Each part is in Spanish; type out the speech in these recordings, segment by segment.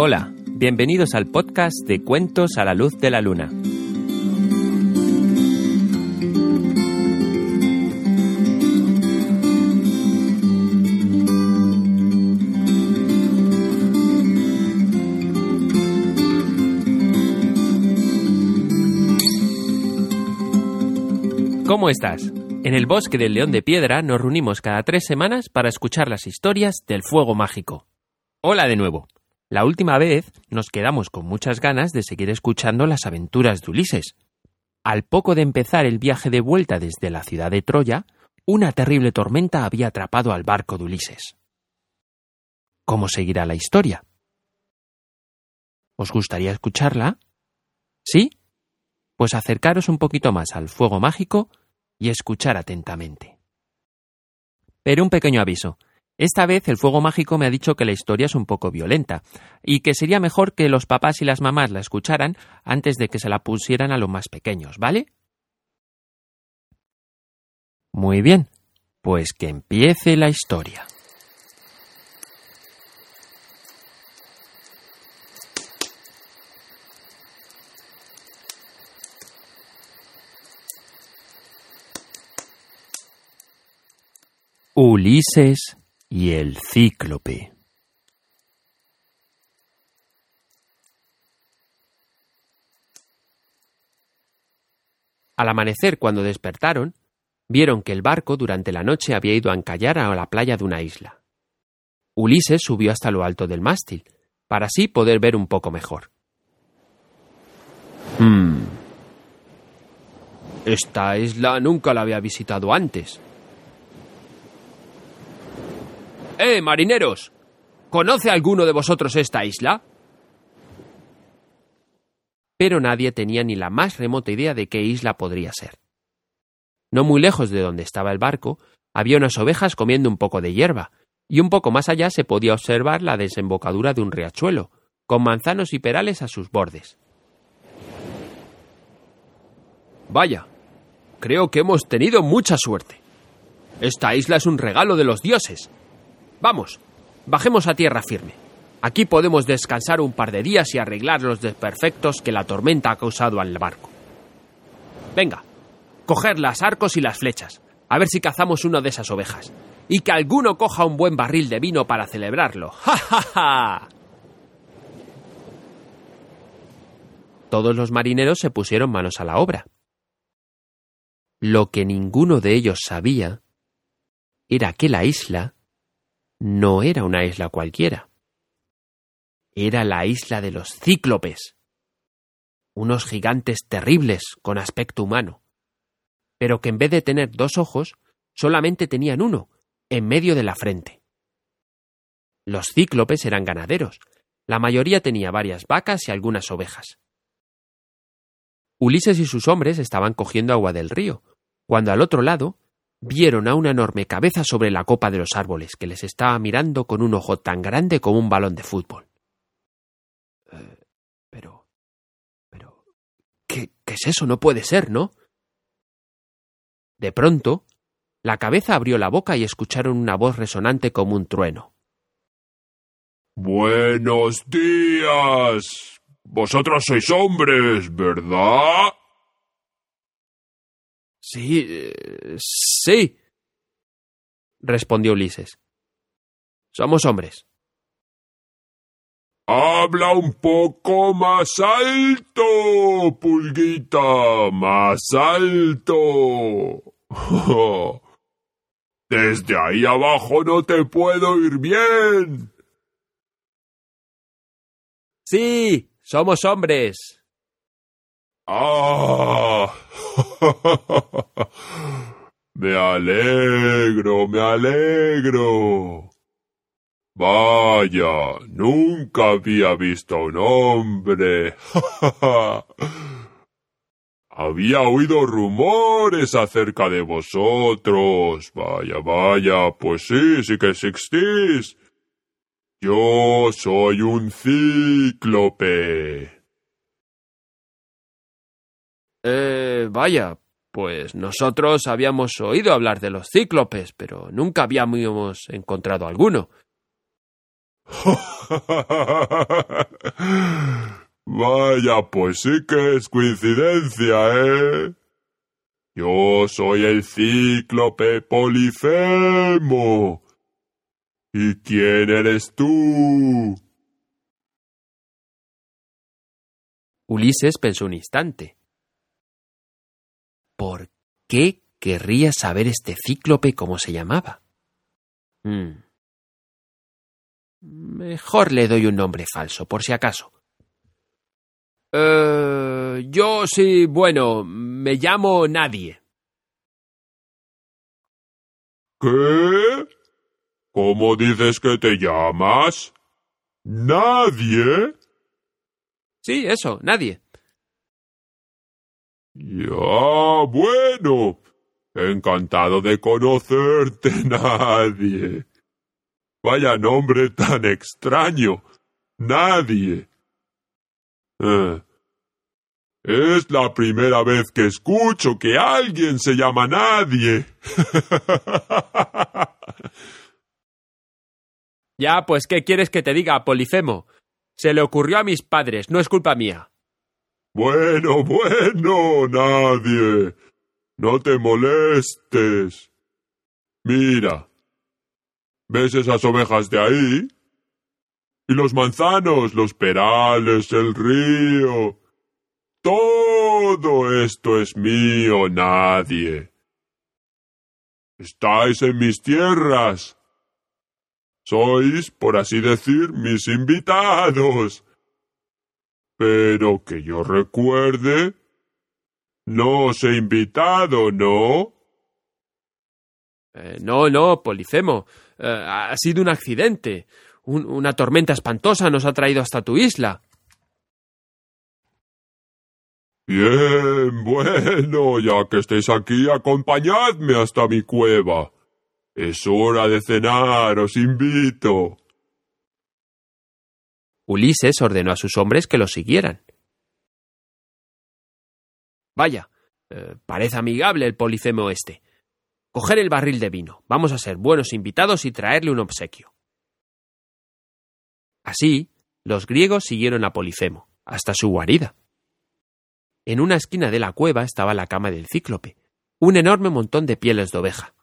Hola, bienvenidos al podcast de Cuentos a la Luz de la Luna. ¿Cómo estás? En el bosque del León de Piedra nos reunimos cada tres semanas para escuchar las historias del fuego mágico. Hola de nuevo. La última vez nos quedamos con muchas ganas de seguir escuchando las aventuras de Ulises. Al poco de empezar el viaje de vuelta desde la ciudad de Troya, una terrible tormenta había atrapado al barco de Ulises. ¿Cómo seguirá la historia? ¿Os gustaría escucharla? ¿Sí? Pues acercaros un poquito más al fuego mágico y escuchar atentamente. Pero un pequeño aviso. Esta vez el fuego mágico me ha dicho que la historia es un poco violenta y que sería mejor que los papás y las mamás la escucharan antes de que se la pusieran a los más pequeños, ¿vale? Muy bien, pues que empiece la historia. Ulises y el cíclope. Al amanecer, cuando despertaron, vieron que el barco durante la noche había ido a encallar a la playa de una isla. Ulises subió hasta lo alto del mástil, para así poder ver un poco mejor. Hmm. Esta isla nunca la había visitado antes. ¡Eh, marineros! ¿Conoce alguno de vosotros esta isla? Pero nadie tenía ni la más remota idea de qué isla podría ser. No muy lejos de donde estaba el barco, había unas ovejas comiendo un poco de hierba, y un poco más allá se podía observar la desembocadura de un riachuelo, con manzanos y perales a sus bordes. Vaya, creo que hemos tenido mucha suerte. Esta isla es un regalo de los dioses. Vamos, bajemos a tierra firme. Aquí podemos descansar un par de días y arreglar los desperfectos que la tormenta ha causado al barco. Venga, coger las arcos y las flechas, a ver si cazamos una de esas ovejas. Y que alguno coja un buen barril de vino para celebrarlo. ¡Ja, ja, ja! Todos los marineros se pusieron manos a la obra. Lo que ninguno de ellos sabía era que la isla no era una isla cualquiera. Era la isla de los cíclopes, unos gigantes terribles con aspecto humano, pero que en vez de tener dos ojos, solamente tenían uno, en medio de la frente. Los cíclopes eran ganaderos, la mayoría tenía varias vacas y algunas ovejas. Ulises y sus hombres estaban cogiendo agua del río, cuando al otro lado vieron a una enorme cabeza sobre la copa de los árboles que les estaba mirando con un ojo tan grande como un balón de fútbol. Eh, pero. pero. ¿qué, ¿Qué es eso? No puede ser, ¿no? De pronto, la cabeza abrió la boca y escucharon una voz resonante como un trueno. Buenos días. Vosotros sois hombres, ¿verdad? Sí, eh, sí, respondió Ulises. Somos hombres. Habla un poco más alto, pulguita, más alto. Desde ahí abajo no te puedo oír bien. Sí, somos hombres. Ah. me alegro, me alegro. Vaya, nunca había visto a un hombre. había oído rumores acerca de vosotros. Vaya, vaya, pues sí, sí que existís. Yo soy un cíclope. Eh, vaya, pues nosotros habíamos oído hablar de los cíclopes, pero nunca habíamos encontrado alguno. Vaya, pues sí que es coincidencia, ¿eh? Yo soy el cíclope Polifemo. ¿Y quién eres tú? Ulises pensó un instante. ¿Por qué querría saber este cíclope cómo se llamaba? Hmm. Mejor le doy un nombre falso, por si acaso. Eh, yo sí, bueno, me llamo Nadie. ¿Qué? ¿Cómo dices que te llamas? ¿Nadie? Sí, eso, nadie. Ya, bueno. Encantado de conocerte, nadie. Vaya nombre tan extraño. Nadie. Eh. Es la primera vez que escucho que alguien se llama nadie. ya, pues, ¿qué quieres que te diga, Polifemo? Se le ocurrió a mis padres, no es culpa mía. Bueno, bueno, nadie. No te molestes. Mira. ¿Ves esas ovejas de ahí? Y los manzanos, los perales, el río. Todo esto es mío, nadie. Estáis en mis tierras. Sois, por así decir, mis invitados. Pero que yo recuerde, no os he invitado, ¿no? Eh, no, no, Polifemo. Eh, ha sido un accidente. una tormenta espantosa nos ha traído hasta tu isla. Bien, bueno, ya que estéis aquí, acompañadme hasta mi cueva. Es hora de cenar, os invito. Ulises ordenó a sus hombres que lo siguieran. Vaya, eh, parece amigable el Polifemo este. Coger el barril de vino, vamos a ser buenos invitados y traerle un obsequio. Así, los griegos siguieron a Polifemo, hasta su guarida. En una esquina de la cueva estaba la cama del cíclope, un enorme montón de pieles de oveja.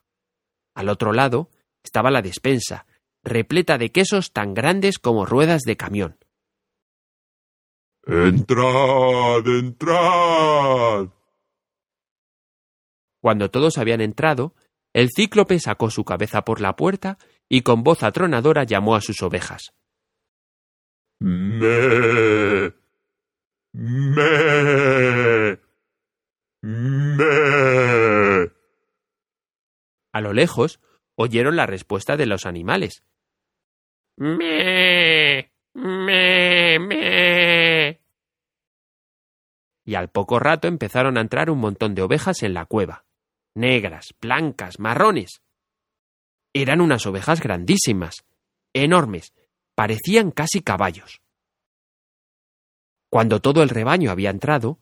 Al otro lado estaba la despensa, repleta de quesos tan grandes como ruedas de camión. Entrad, entrad. Cuando todos habían entrado, el cíclope sacó su cabeza por la puerta y con voz atronadora llamó a sus ovejas. Me. Me. Me. A lo lejos oyeron la respuesta de los animales. Me, me, me. Y al poco rato empezaron a entrar un montón de ovejas en la cueva. Negras, blancas, marrones. Eran unas ovejas grandísimas, enormes, parecían casi caballos. Cuando todo el rebaño había entrado,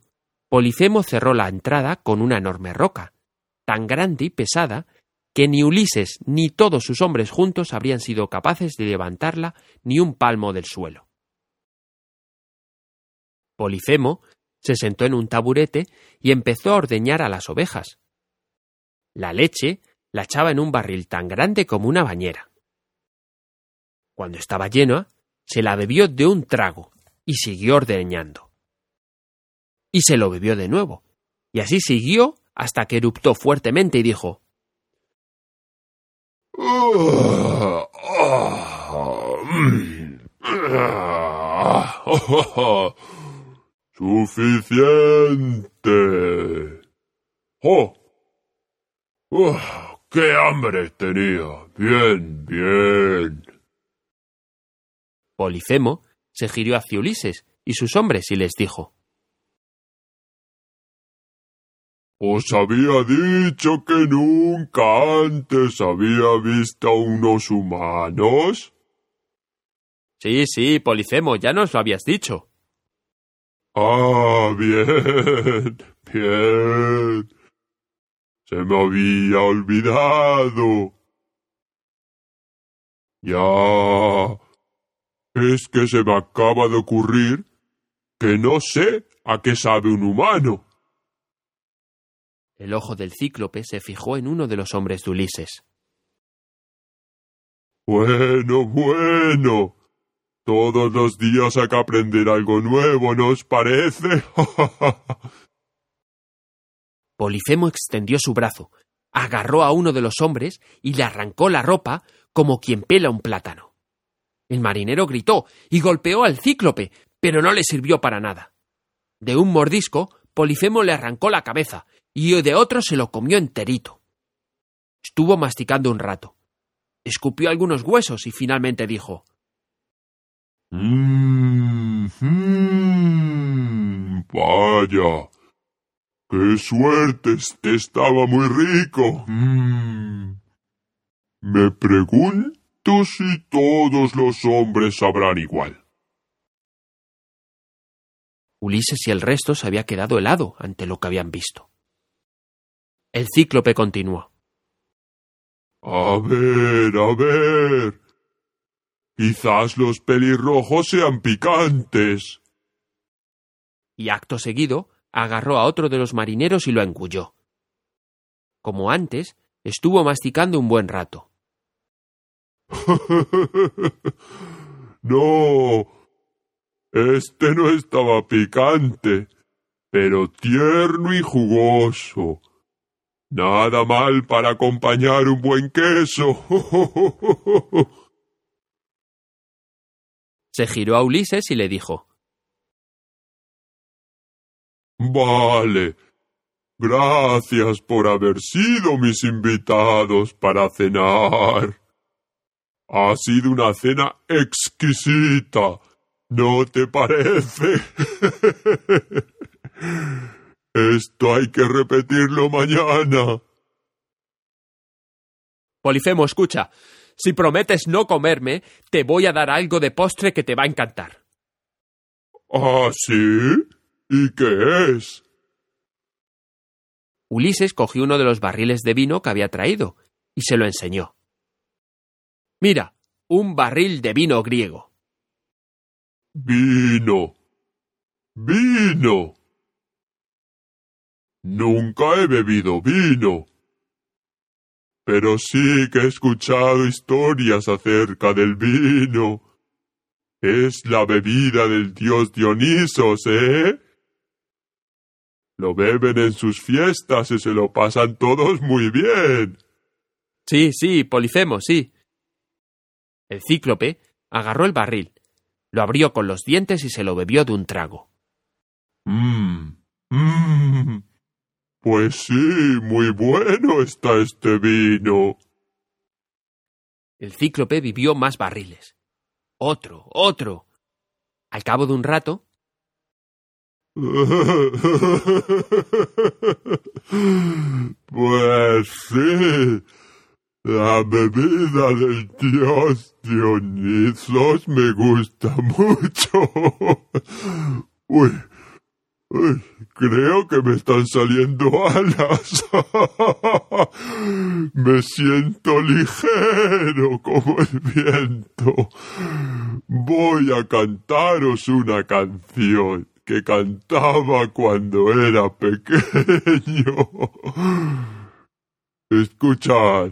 Polifemo cerró la entrada con una enorme roca, tan grande y pesada que ni Ulises ni todos sus hombres juntos habrían sido capaces de levantarla ni un palmo del suelo. Polifemo se sentó en un taburete y empezó a ordeñar a las ovejas. La leche la echaba en un barril tan grande como una bañera. Cuando estaba llena, se la bebió de un trago y siguió ordeñando. Y se lo bebió de nuevo, y así siguió hasta que eruptó fuertemente y dijo Suficiente. ¡Oh! ¡Qué hambre tenía! Bien, bien. Polifemo se giró hacia Ulises y sus hombres y les dijo Os había dicho que nunca antes había visto a unos humanos. Sí, sí, Polifemo, ya nos lo habías dicho. Ah, bien, bien. Se me había olvidado. Ya. Es que se me acaba de ocurrir que no sé a qué sabe un humano. El ojo del cíclope se fijó en uno de los hombres de Ulises. Bueno, bueno. Todos los días hay que aprender algo nuevo, ¿no os parece? Polifemo extendió su brazo, agarró a uno de los hombres y le arrancó la ropa como quien pela un plátano. El marinero gritó y golpeó al cíclope, pero no le sirvió para nada. De un mordisco, Polifemo le arrancó la cabeza y de otro se lo comió enterito. Estuvo masticando un rato. Escupió algunos huesos y finalmente dijo Mmm, mm, vaya. ¡Qué suerte! Este estaba muy rico. Mm. Me pregunto si todos los hombres sabrán igual. Ulises y el resto se había quedado helado ante lo que habían visto. El cíclope continuó. A ver, a ver. Quizás los pelirrojos sean picantes. Y acto seguido agarró a otro de los marineros y lo engulló. Como antes, estuvo masticando un buen rato. no. Este no estaba picante, pero tierno y jugoso. Nada mal para acompañar un buen queso. Se giró a Ulises y le dijo Vale. Gracias por haber sido mis invitados para cenar. Ha sido una cena exquisita. ¿No te parece? Esto hay que repetirlo mañana. Polifemo, escucha. Si prometes no comerme, te voy a dar algo de postre que te va a encantar. ¿Ah, sí? ¿Y qué es? Ulises cogió uno de los barriles de vino que había traído y se lo enseñó. Mira, un barril de vino griego. Vino. Vino. Nunca he bebido vino. Pero sí que he escuchado historias acerca del vino. Es la bebida del dios Dionisos, ¿eh? Lo beben en sus fiestas y se lo pasan todos muy bien. Sí, sí, Polifemo, sí. El cíclope agarró el barril, lo abrió con los dientes y se lo bebió de un trago. Mmm, mmm. Pues sí, muy bueno está este vino. El cíclope vivió más barriles. Otro, otro. Al cabo de un rato, Pues sí, la bebida del dios Dionisos me gusta mucho. Uy, uy, creo que me están saliendo alas. me siento ligero como el viento. Voy a cantaros una canción que cantaba cuando era pequeño. Escuchad.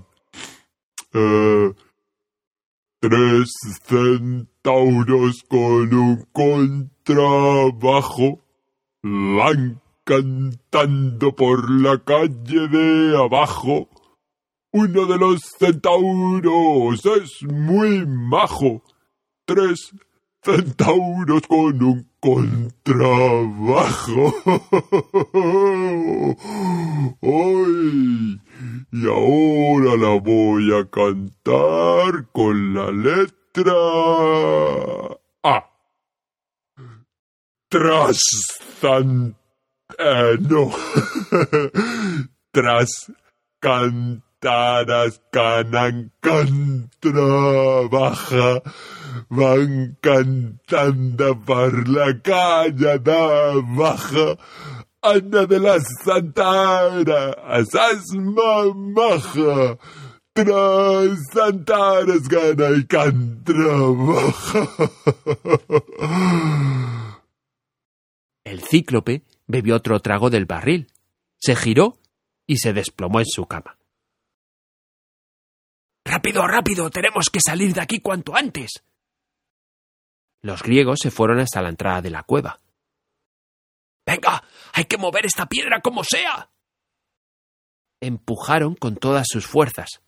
Tres centauros con un contrabajo van cantando por la calle de abajo. Uno de los centauros es muy majo. Tres centauros con un contrabajo. ¡Ay! Y ahora la voy a cantar con la letra tra... Ah. Tras... Eh, no. Tras... Cantaras canan trabaja van cantando por la calle da baja Ana de la Santara, asas mamaja, tras Santaras gana y can trabaja. El cíclope bebió otro trago del barril, se giró y se desplomó en su cama. Rápido, rápido, tenemos que salir de aquí cuanto antes. Los griegos se fueron hasta la entrada de la cueva. Venga, hay que mover esta piedra como sea. Empujaron con todas sus fuerzas.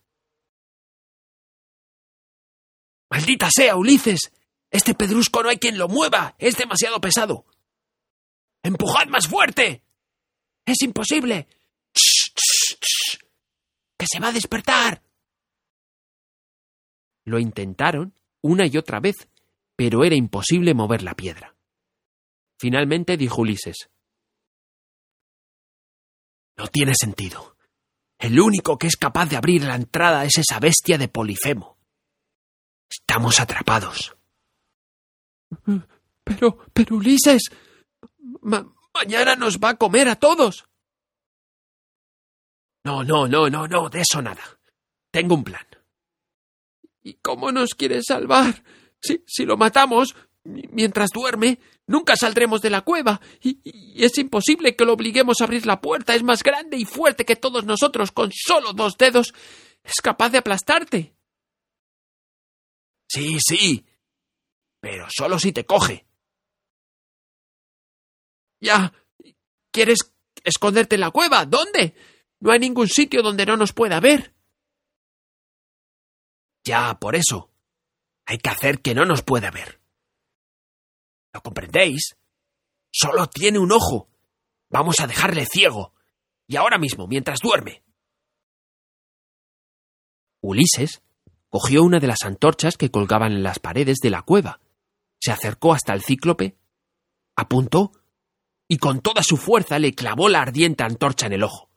Maldita sea, Ulises. Este pedrusco no hay quien lo mueva. Es demasiado pesado. ¡Empujad más fuerte! Es imposible. ¡Shh, shh, shh! ¡Que se va a despertar! Lo intentaron una y otra vez, pero era imposible mover la piedra. Finalmente dijo Ulises. No tiene sentido. El único que es capaz de abrir la entrada es esa bestia de Polifemo. Estamos atrapados. Pero, pero Ulises. ma- mañana nos va a comer a todos. No, no, no, no, no, de eso nada. Tengo un plan. ¿Y cómo nos quiere salvar? Si, si lo matamos, mi- mientras duerme, nunca saldremos de la cueva. Y, y es imposible que lo obliguemos a abrir la puerta. Es más grande y fuerte que todos nosotros. Con solo dos dedos es capaz de aplastarte. Sí, sí. Pero solo si te coge. Ya. ¿Quieres esconderte en la cueva? ¿Dónde? No hay ningún sitio donde no nos pueda ver. Ya, por eso. Hay que hacer que no nos pueda ver. ¿Lo comprendéis? Solo tiene un ojo. Vamos a dejarle ciego. Y ahora mismo, mientras duerme. Ulises cogió una de las antorchas que colgaban en las paredes de la cueva, se acercó hasta el cíclope, apuntó y con toda su fuerza le clavó la ardiente antorcha en el ojo.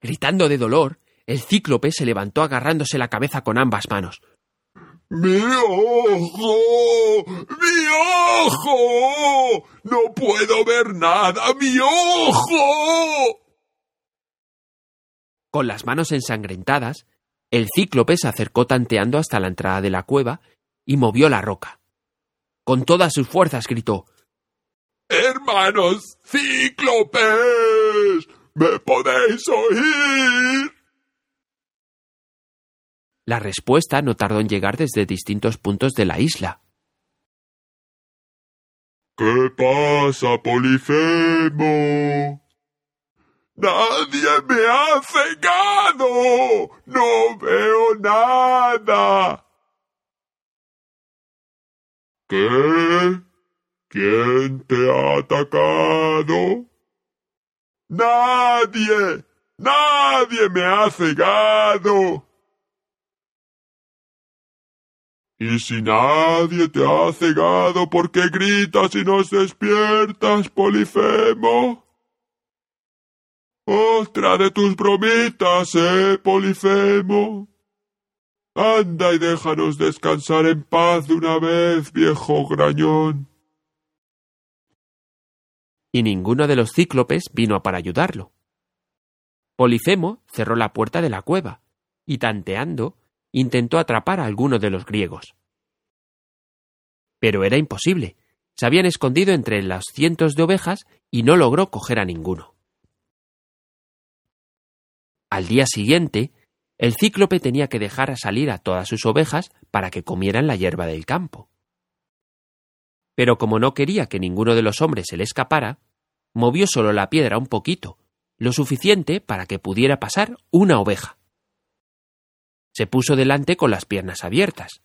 Gritando de dolor, el cíclope se levantó agarrándose la cabeza con ambas manos. ¡Mi ojo! ¡Mi ojo! ¡No puedo ver nada! ¡Mi ojo! Con las manos ensangrentadas, el cíclope se acercó tanteando hasta la entrada de la cueva y movió la roca. Con todas sus fuerzas gritó ¡Hermanos cíclopes! ¿Me podéis oír? La respuesta no tardó en llegar desde distintos puntos de la isla. ¿Qué pasa, Polifemo? ¡Nadie me ha cegado! ¡No veo nada! ¿Qué? ¿Quién te ha atacado? ¡Nadie! ¡Nadie me ha cegado! Y si nadie te ha cegado, ¿por qué gritas y nos despiertas, Polifemo? Otra de tus bromitas, ¿eh, Polifemo? Anda y déjanos descansar en paz de una vez, viejo grañón. y ninguno de los cíclopes vino para ayudarlo. Polifemo cerró la puerta de la cueva y, tanteando, intentó atrapar a alguno de los griegos. Pero era imposible. Se habían escondido entre las cientos de ovejas y no logró coger a ninguno. Al día siguiente, el cíclope tenía que dejar salir a todas sus ovejas para que comieran la hierba del campo. Pero como no quería que ninguno de los hombres se le escapara, movió solo la piedra un poquito, lo suficiente para que pudiera pasar una oveja. Se puso delante con las piernas abiertas.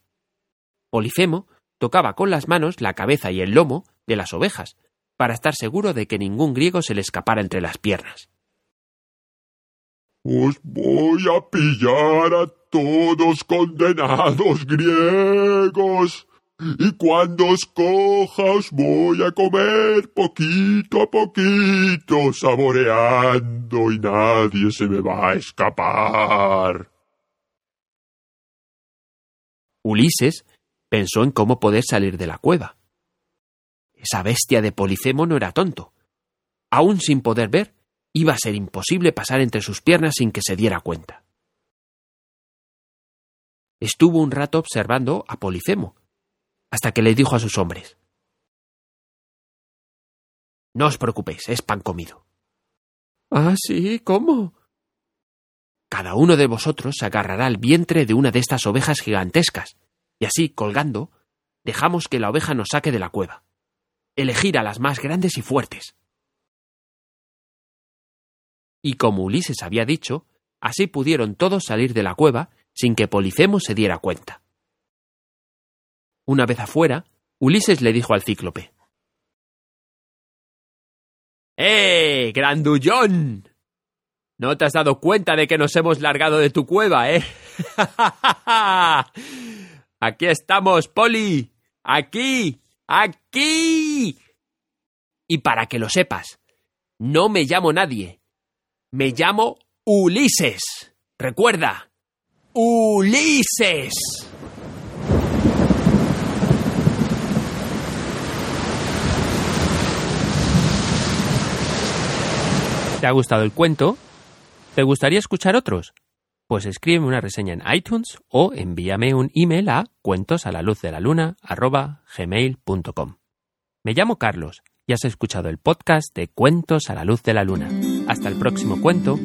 Polifemo tocaba con las manos la cabeza y el lomo de las ovejas, para estar seguro de que ningún griego se le escapara entre las piernas. Os voy a pillar a todos condenados griegos. Y cuando os coja os voy a comer poquito a poquito, saboreando y nadie se me va a escapar. Ulises pensó en cómo poder salir de la cueva. Esa bestia de Polifemo no era tonto. Aún sin poder ver, iba a ser imposible pasar entre sus piernas sin que se diera cuenta. Estuvo un rato observando a Polifemo, hasta que le dijo a sus hombres No os preocupéis, es pan comido. ¿Ah, sí? ¿Cómo? Cada uno de vosotros agarrará al vientre de una de estas ovejas gigantescas, y así, colgando, dejamos que la oveja nos saque de la cueva. Elegir a las más grandes y fuertes. Y como Ulises había dicho, así pudieron todos salir de la cueva sin que Polifemo se diera cuenta. Una vez afuera, Ulises le dijo al cíclope. ¡Eh, grandullón! No te has dado cuenta de que nos hemos largado de tu cueva, ¿eh? Aquí estamos, Poli. Aquí. Aquí. Y para que lo sepas, no me llamo nadie. Me llamo Ulises. Recuerda, Ulises. ¿Te ha gustado el cuento? ¿Te gustaría escuchar otros? Pues escríbeme una reseña en iTunes o envíame un email a cuentos a la luz de la luna gmail.com. Me llamo Carlos y has escuchado el podcast de Cuentos a la luz de la luna. Hasta el próximo cuento